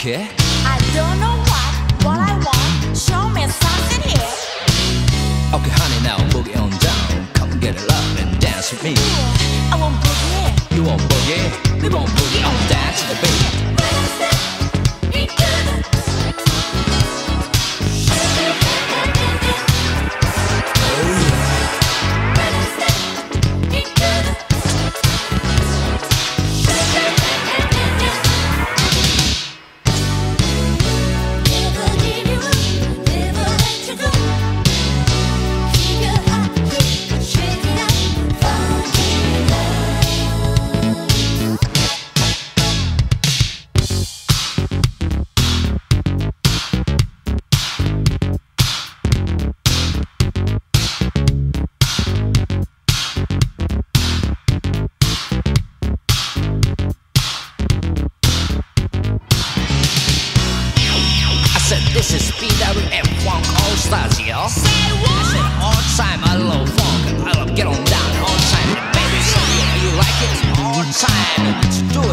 Okay. I don't know what, what I want. Show me something here. Okay, honey, now boogie on down. Come get it up and dance with me. Yeah, I want boogie. You want boogie? We want boogie on down to the beat. time to do it.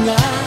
tonight.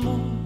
梦。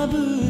i'll do bubble.